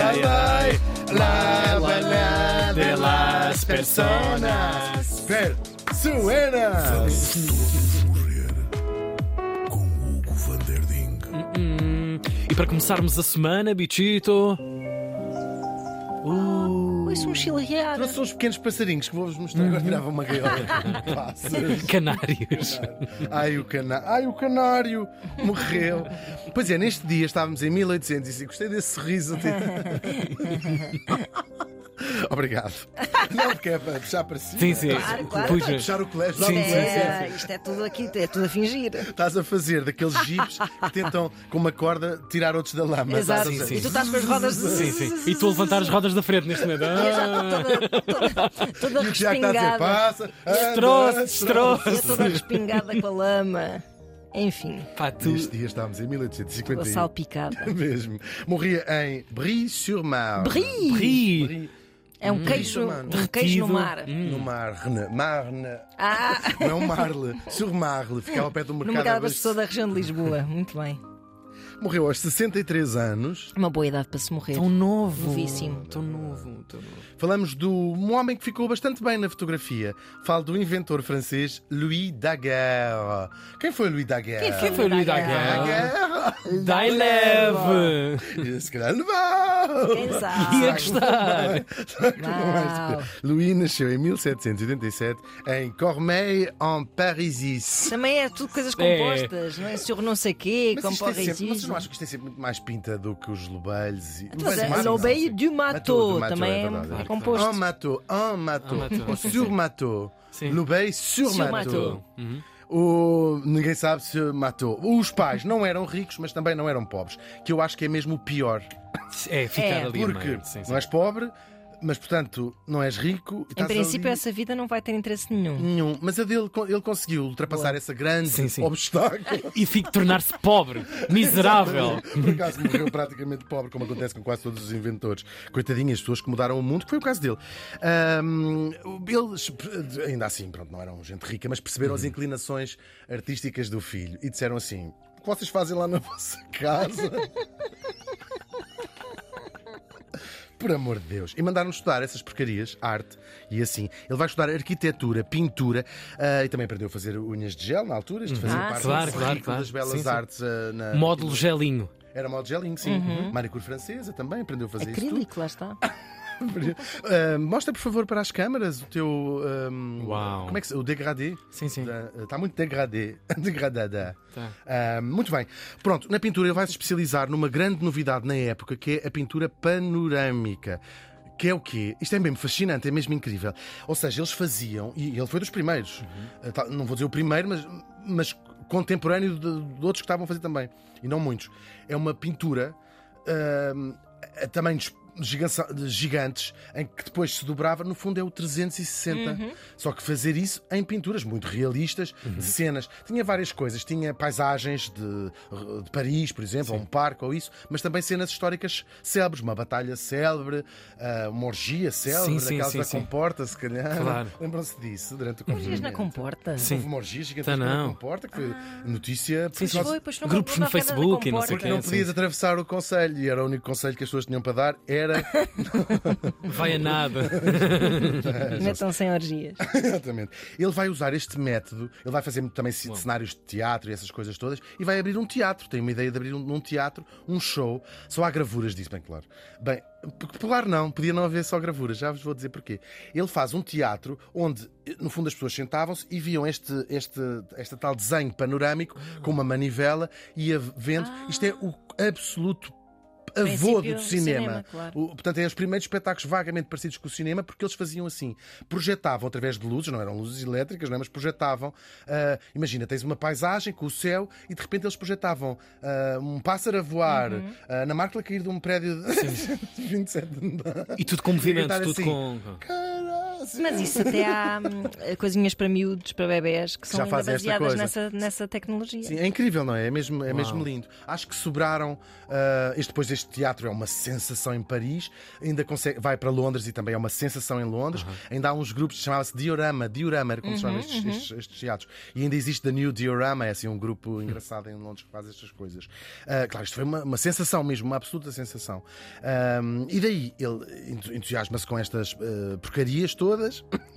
Ay, la, ay, la, la, de las personas. Personas. Morrer com Hugo van der Ding. Hum, E para começarmos a semana, bichito. Uh, Ouço um chilrear. Trouxe uns pequenos passarinhos que vou-vos mostrar. Agora tirava uma gaiola. Canários. Ai o, cana... Ai, o canário morreu. Pois é, neste dia estávamos em 1805. Gostei desse sorriso. Obrigado. Não, porque é para puxar para cima. Sim, sim. Claro, claro. Puxa. Puxar o colégio. Sim, sim, licença. É, isto é tudo aqui, é tudo a fingir. Estás a fazer daqueles jipes que tentam, com uma corda, tirar outros da lama. Exato. A sim, E tu estás com as rodas. Sim, sim. E tu a levantar as rodas da frente neste momento. Ah, Toda, toda, toda E o Tiago está a dizer: respingada. passa. anda, Destroço, Eu destroço. toda respingada com a lama. Enfim, Pá, tu. Neste dia estávamos em com a 1851. salpicada. Mesmo. Morria em Brie-sur-Mar. Brie! Ri. Brie. É um queijo, mano. um queijo no mar. No Marne. Marne. Ah, Não Marle. Sur Marle. Ficava perto do no mercado. mercado Abaixo. abastecedor da região de Lisboa. Muito bem. Morreu aos 63 anos. Uma boa idade para se morrer. Tão novo. Novíssimo. Tão novo, tão novo. Falamos de um homem que ficou bastante bem na fotografia. Falo do inventor francês Louis Daguerre. Quem foi Louis Daguerre? Quem Quem foi o Luís Daguerre? Daguerre? Dai leve. Se calhar não. Quem sabe? Ia gostar. Louis nasceu em 1787 em Cormeilles-en-Parisis. Também é tudo coisas É. compostas, não é? Senhor não sei quê, com isto é porrisismo. acham que isto é sempre muito mais pinta do que os Lobelhos? E... Mas é L'Obéi du Mato também é, verdade. é composto. En Mato, en Mato, En Mato, ou sur. Mato. Sim. L'Obéi sur, Sur Mato. Mato. Uhum. O... Ninguém sabe se matou. Os pais não eram ricos, mas também não eram pobres. Que eu acho que é mesmo o pior. É, ficar É. ali Porque. Sim, sim. não és pobre, mas portanto não és rico. e Em estás princípio, ali- essa vida não vai ter interesse nenhum. Nenhum. Mas a dele, ele conseguiu ultrapassar esse grande Sim, sim. obstáculo. E fico tornar-se pobre, miserável. Por acaso morreu praticamente pobre, como acontece com quase todos os inventores. Coitadinhas, pessoas que mudaram o mundo, que foi o caso dele. Ahm, eles, ainda assim, pronto, não eram gente rica, mas perceberam as inclinações artísticas do filho e disseram assim: o que vocês fazem lá na vossa casa? Por amor de Deus. E mandaram estudar essas porcarias, arte, e assim. Ele vai estudar arquitetura, pintura, ah, e também aprendeu a fazer unhas de gel na altura. Isto fazia Ah, parte claro, do claro, claro. das belas Sim, sim. artes ah, na. Módulo gelinho. Era modo gelinho, sim. Manicure francesa também aprendeu a fazer isso tudo. Acrílico, lá está. Ah, mostra, por favor, para as câmaras o teu. ah, Uau. Como é que se. O degradê. Sim, sim. Está muito degradê. Degradada. Tá. Ah, muito bem. Pronto, na pintura ele vai se especializar numa grande novidade na época, que é a pintura panorâmica. Que é o quê? Isto é mesmo fascinante, é mesmo incrível. Ou seja, eles faziam, e ele foi dos primeiros, Ah, tá, não vou dizer o primeiro, mas, mas contemporâneo de, de outros que estavam a fazer também, e não muitos. É uma pintura ah, a tamanhos gigantes, em que depois se dobrava, no fundo é o 360. Só que fazer isso em pinturas muito realistas, de cenas. Tinha várias coisas, tinha paisagens de, de Paris, por exemplo, ou um parque ou isso, mas também cenas históricas célebres, uma batalha célebre, ah, uma orgia célebre, Sim, sim, sim, da sim. comporta, se calhar. Claro. Lembram-se disso durante o Orgias na confinamento? comporta. Sim. Houve uma orgia gigantesca Tá, na não. comporta, que foi notícia. Sim, sim. porque Foi, pois não Grupos no Facebook e não sei comporta. quê. não sim. podias atravessar o conselho e era o único conselho que as pessoas tinham para dar era Vai a nada. Metam sem orgias. Exatamente. Ele vai usar este método, ele vai fazer também c- cenários de teatro e essas coisas todas, e vai abrir um teatro. Tem uma ideia de abrir um, um teatro, um show. Só há gravuras disso, bem claro. Bem, claro não, podia não haver só gravuras, já vos vou dizer porquê. Ele faz um teatro onde, no fundo, as pessoas sentavam-se e viam este, este, este tal desenho panorâmico com uma manivela e ia vendo. Isto é o absoluto avô do do cinema. cinema, claro. O- portanto, é os primeiros espetáculos vagamente parecidos com o cinema, porque eles faziam assim: projetavam através de luzes, não eram luzes elétricas, não é? mas projetavam. ah, imagina, tens uma paisagem com o céu e de repente eles projetavam ah, um pássaro a voar Uhum. ah, na marca a cair de um prédio de 27 andares. E tudo com movimento, gritar tudo assim. com. Mas isso até há hum, coisinhas para miúdos, para bebés, que são fazem esta baseadas nessa, nessa tecnologia. Sim, é incrível, não é? É mesmo, é mesmo lindo. Acho que sobraram. ah, este, depois este teatro é uma sensação em Paris, ainda consegue, vai para Londres e também é uma sensação em Londres. Ainda há uns grupos que chamava-se Diorama, Diorama, era como se chamam estes, estes, estes teatros. E ainda existe The New Diorama, é assim um grupo engraçado em Londres que faz estas coisas. Ah, claro, isto foi uma, uma sensação mesmo, uma absoluta sensação. Ahm, e daí ele entu- entusiasma-se com estas ah, porcarias todas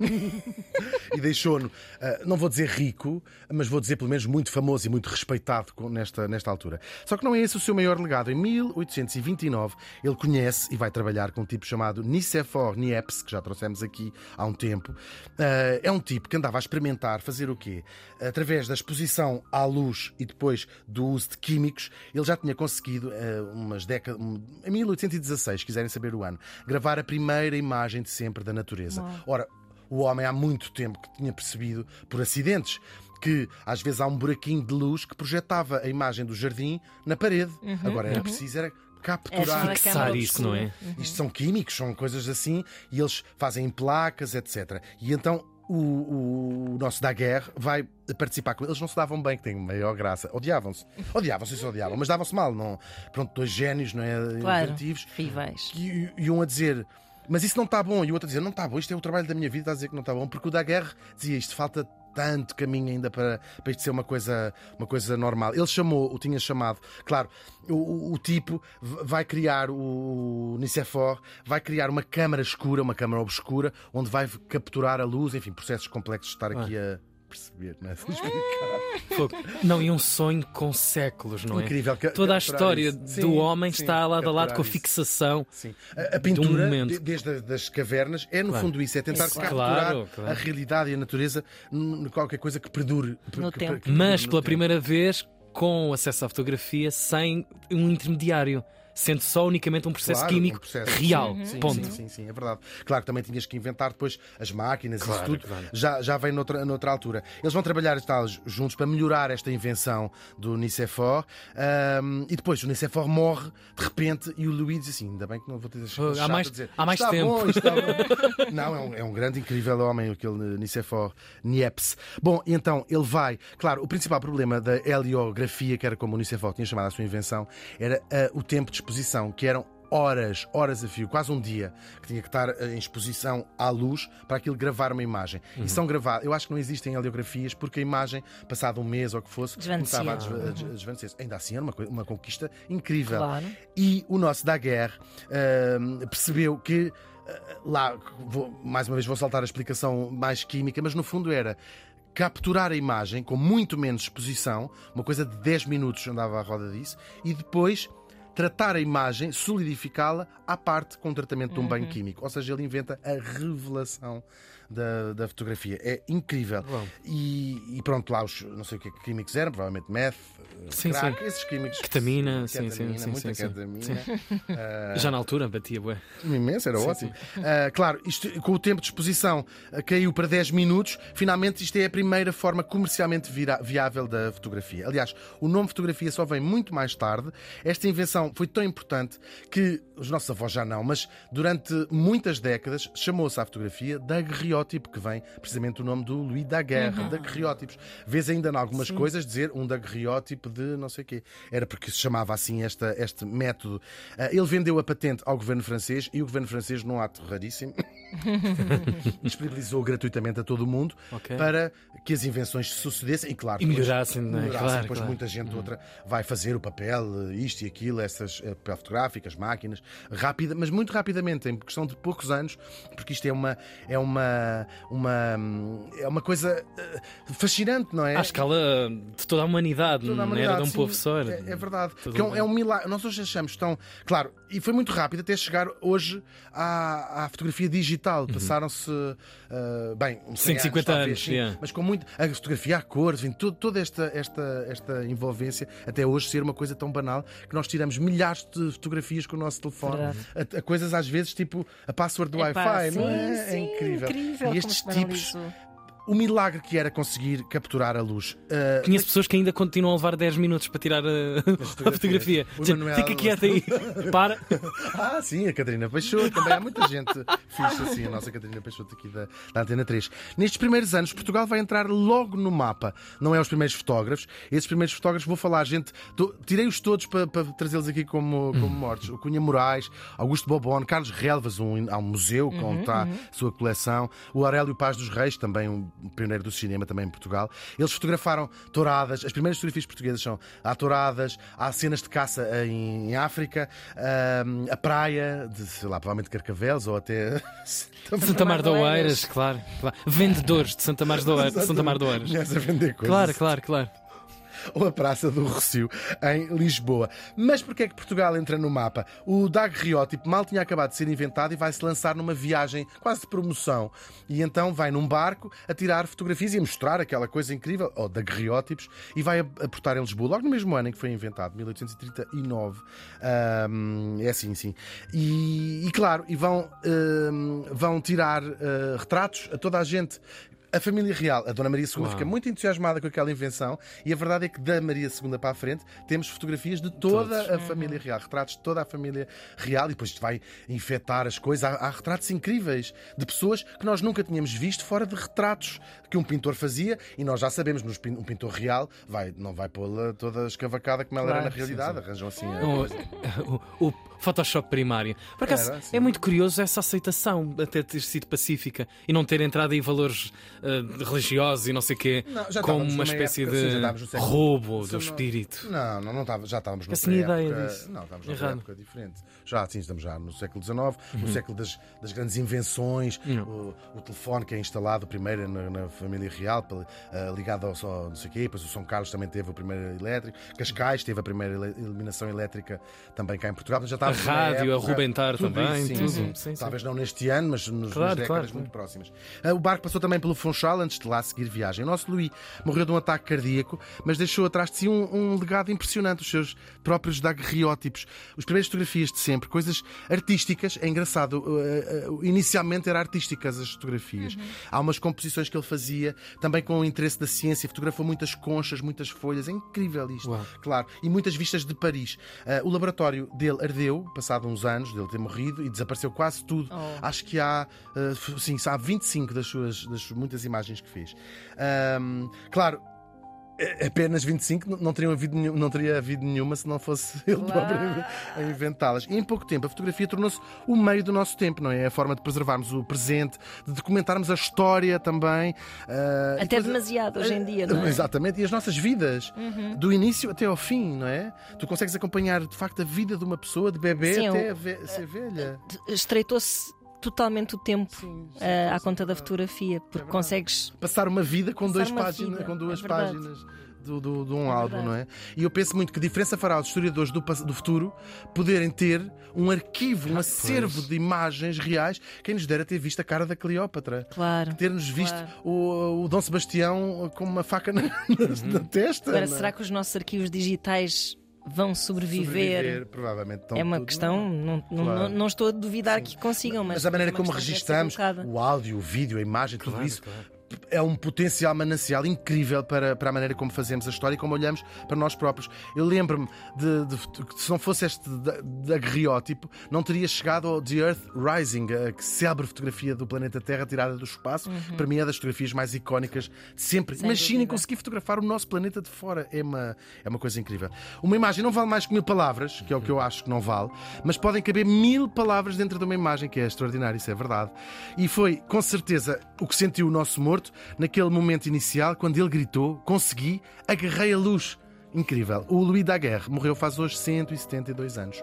e deixou-no, ah, não vou dizer rico, mas vou dizer pelo menos muito famoso e muito respeitado nesta, nesta altura. Só que não é esse o seu maior legado. Em 1829, ele conhece e vai trabalhar com um tipo chamado Nicéphore Niepce, que já trouxemos aqui há um tempo. Ah, é um tipo que andava a experimentar fazer o quê? Através da exposição à luz e depois do uso de químicos, ele já tinha conseguido, ah, umas décadas, em 1816, se quiserem saber o ano, gravar a primeira imagem de sempre da natureza. Ora, o homem há muito tempo que tinha percebido, por acidentes, que às vezes há um buraquinho de luz que projetava a imagem do jardim na parede. Agora era preciso era capturar. Era só a Fixar isso, não é? obscura. Isto são químicos, são coisas assim, e eles fazem em placas, etc. E então o, o nosso Daguerre vai participar com eles. não se davam bem, que tem maior graça. Odiavam-se. Odiavam-se e se odiavam, mas davam-se mal. Não... Pronto, dois génios, não é? Claro, Inventivos. rivais. E, e um a dizer. Mas isso não está bom. E o outro a dizer: não está bom, isto é o trabalho da minha vida, está a dizer que não está bom. Porque o Daguerre dizia isto, falta tanto caminho ainda para, para isto ser uma coisa, uma coisa normal. Ele chamou, o tinha chamado, claro, o, o- o tipo vai criar, o Nicéphore vai criar uma câmara escura, uma câmara obscura, onde vai capturar a luz, enfim, processos complexos de estar aqui a perceber, não é? De explicar. Fogo. Não, e um sonho com séculos, não é? Incrível. ca- Toda a história do Sim, homem sim, está lado a lado com a fixação. Sim. A, a pintura, momento. de- desde as das cavernas, é no Claro. fundo isso, é tentar Isso, capturar claro, claro. a realidade e a natureza n- qualquer coisa que perdure. No que- tempo. que- que Mas no pela tempo. primeira vez com acesso à fotografia sem um intermediário, sendo só unicamente um processo Claro, químico um processo. real. Sim, sim, ponto. Sim, sim, sim, é verdade. Claro que também tinhas que inventar depois as máquinas, Claro, isso tudo claro. já, já vem noutra, noutra altura. Eles vão trabalhar tal, juntos para melhorar esta invenção do Nicéphore ahm, e depois o Nicéphore morre de repente e o Louis diz assim: ainda bem que não vou ter Há chato mais- a dizer, há mais está tempo." Bom, está bom. não, é um, é um grande, incrível homem, aquele Nicéphore Niepce. Bom, então ele vai. Claro, o principal problema da heliografia, que era como o Nicéphore tinha chamado a sua invenção, era ah, o tempo de exposição, que eram horas, horas a fio, quase um dia, que tinha que estar ah, em exposição à luz para aquilo gravar uma imagem. E são gravadas. Eu acho que não existem heliografias porque a imagem, passado um mês ou o que fosse, Desvanecia. começava a a desvanecer. Ainda assim era uma, uma conquista incrível. Claro. E o nosso Daguerre hum, percebeu que ah, lá, vou- mais uma vez vou saltar a explicação mais química, mas no fundo era capturar a imagem com muito menos exposição, uma coisa de 10 minutos andava à roda disso, e depois tratar a imagem, solidificá-la à parte com o tratamento de um banho químico. Ou seja, ele inventa a revelação da, da fotografia. É incrível. E, e pronto, lá os não sei o que que químicos eram, provavelmente meth, Sim, crack, sim. esses químicos. Ketamina, sim, sim, ketamina, sim, muita sim, sim. ketamina. Já na altura batia, bué. Imenso, era Sim, ótimo. Ah, claro, isto, com o tempo de exposição ah, caiu para 10 minutos. Finalmente, isto é a primeira forma comercialmente vira- viável da fotografia. Aliás, o nome fotografia só vem muito mais tarde. Esta invenção foi tão importante que os nossos avós já não, mas durante muitas décadas chamou-se à fotografia daguerreótipo, que vem precisamente do nome do Louis Daguerre, daguerreótipos. Vês ainda em algumas coisas dizer um daguerreótipo de não sei o quê. Era porque se chamava assim esta, este método. Ah, ele vendeu a patente ao governo francês e o governo francês, num ato raríssimo, disponibilizou gratuitamente a todo o mundo Ok. para que as invenções se sucedessem e, claro, E depois- melhorassem, não é? melhorassem. Claro, depois claro. muita gente outra vai fazer o papel, eh, isto e aquilo, essas eh, papel fotográfico, as máquinas, rápida, mas muito rapidamente, em questão de poucos anos, porque isto é uma é uma uma hum, é uma coisa eh, fascinante, não é? À escala de toda a humanidade, Toda a não era de um sim, era É, é verdade. Porque é um, é um milagre. Nós hoje achamos tão. Claro, e foi muito rápido até chegar hoje à, à fotografia digital. Passaram-se. ah, bem, uns 100 150 talvez, anos, sim, yeah. mas com muito. A fotografia a cores, enfim, todo- toda esta, esta, esta envolvência, até hoje ser uma coisa tão banal que nós tiramos milhares de fotografias com o nosso telefone. A, a coisas às vezes tipo a password do Epá, Wi-Fi, não é? sim, é incrível. incrível E estes tipos. O milagre que era conseguir capturar a luz. Uh, Conheço pessoas que ainda continuam a levar 10 minutos para tirar a, a fotografia. Dizer, Manuel- Fica quieto aí, para. Ah, sim, a Catarina Peixoto. Também há muita gente fixe assim, a nossa Catarina Peixoto aqui da, da Antena 3. Nestes primeiros anos, Portugal vai entrar logo no mapa. Não é os primeiros fotógrafos. Esses primeiros fotógrafos, vou falar, gente, tirei-os todos para, para trazê-los aqui como, como mortos. O Cunha Moraes, Augusto Bobon, Carlos Relvas, um, há um museu com está a sua coleção. O Aurélio Paz dos Reis, também um pioneiro do cinema, também em Portugal. Eles fotografaram touradas. As primeiras fotografias portuguesas são há touradas, há cenas de caça em, em África, ahm, a praia de, sei lá, provavelmente Carcavelos ou até. Santa Mar de Oeiras, claro, claro. Vendedores de Santa Mar de Oeiras. Santa Mar de Oeiras. Claro, claro, claro. ou a Praça do Rocio, em Lisboa. Mas porquê é que Portugal entra no mapa? O daguerreótipo mal tinha acabado de ser inventado e vai-se lançar numa viagem quase de promoção. E então vai num barco a tirar fotografias e a mostrar aquela coisa incrível, ou daguerreótipos, e vai aportar em Lisboa, logo no mesmo ano em que foi inventado, 1839. Ahm, é assim, sim. E, e claro, e vão, ahm, vão tirar ah, retratos a toda a gente. A família real, a Dona Maria II, fica muito entusiasmada com aquela invenção e a verdade é que da Maria II para a frente temos fotografias de toda a família real, retratos de toda a família real e depois isto vai infectar as coisas. Há, há retratos incríveis de pessoas que nós nunca tínhamos visto fora de retratos que um pintor fazia e nós já sabemos, um pintor real vai, não vai pô-la toda escavacada como ela era Claro, na realidade, arranjam assim. a- O, o Photoshop primário. Por acaso, Era, é muito curioso essa aceitação, até ter sido pacífica e não ter entrado em valores eh, religiosos e não sei o quê, Não, como uma espécie época- de século- roubo do não- espírito. Não, não, não estava, já estávamos noutra ideia época. disso. Não, estávamos noutra Errado. época diferente. Já, sim, estamos já no século XIX, Uhum. no século das, das grandes invenções, o, o telefone que é instalado primeiro na, na família real, ah, ligado ao, ao não sei o quê, depois o São Carlos também teve o primeiro elétrico, Cascais teve a primeira iluminação elétrica também cá em Portugal. Já A rádio, a época- Rubentar tudo também, isso, sim, tudo. sim. Sim, sim. Talvez não neste ano, mas nos, Claro, nas décadas claro, muito próximas. Ah, O barco passou também pelo Funchal antes de lá seguir viagem. O nosso Louis morreu de um ataque cardíaco, mas deixou atrás de si um, um legado impressionante, os seus próprios daguerreótipos. As primeiras fotografias de sempre, coisas artísticas. É engraçado, uh, uh, inicialmente eram artísticas as fotografias. Há umas composições que ele fazia, também com o interesse da ciência, fotografou muitas conchas, muitas folhas. É incrível isto, Uau. claro. E muitas vistas de Paris. Uh, o laboratório dele ardeu, passado uns anos dele ter morrido, e desapareceu quase tudo. Oh. Acho que há, uh, sim, há 25 das suas, das muitas imagens que fez. Ahm, claro. Apenas 25 não- teriam havido, nenhum- não teria havido nenhuma se não fosse ele próprio a inventá-las. E em pouco tempo a fotografia tornou-se o meio do nosso tempo, não é? A forma de preservarmos o presente, de documentarmos a história também. e Até demasiado hoje em dia, não é? Exatamente, e as nossas vidas, do início até ao fim, não é? Tu consegues acompanhar de facto a vida de uma pessoa, de bebê Sim, até ser velha. Estreitou-se totalmente o tempo Sim, sim, eh, à sim, conta da claro. fotografia, porque verdade. consegues. passar uma vida com, dois uma páginas, vida, com duas é páginas do, do- de um É álbum, não é? E eu penso muito que diferença fará os historiadores do, do futuro poderem ter um arquivo, um acervo de imagens reais, quem nos dera ter visto a cara da Cleópatra. Claro. Ter-nos visto Claro. o, o Dom Sebastião com uma faca na, na- na testa. Agora, é? será que os nossos arquivos digitais vão sobreviver? Sobreviver, provavelmente estão É uma tudo- questão, não, não, Claro. não, não estou a duvidar que consigam, mas, Mas a maneira como registamos o áudio, o vídeo, a imagem, tudo Claro, isso claro. É um potencial manancial incrível para, para a maneira como fazemos a história e como olhamos para nós próprios. Eu lembro-me de, de- que se não fosse este daguerreótipo, não teria chegado ao The Earth Rising, a célebre fotografia do planeta Terra tirada do espaço, que para mim é das fotografias mais icónicas de sempre. Sem Imaginem dúvida. conseguir fotografar o nosso planeta de fora. É uma, é uma coisa incrível. Uma imagem não vale mais que mil palavras, que é o que eu acho que não vale, mas podem caber mil palavras dentro de uma imagem, que é extraordinário, isso é verdade. E foi, com certeza, o que sentiu o nosso morto naquele momento inicial, quando ele gritou: Consegui, agarrei a luz. Incrível. O Louis Daguerre morreu faz hoje 172 anos.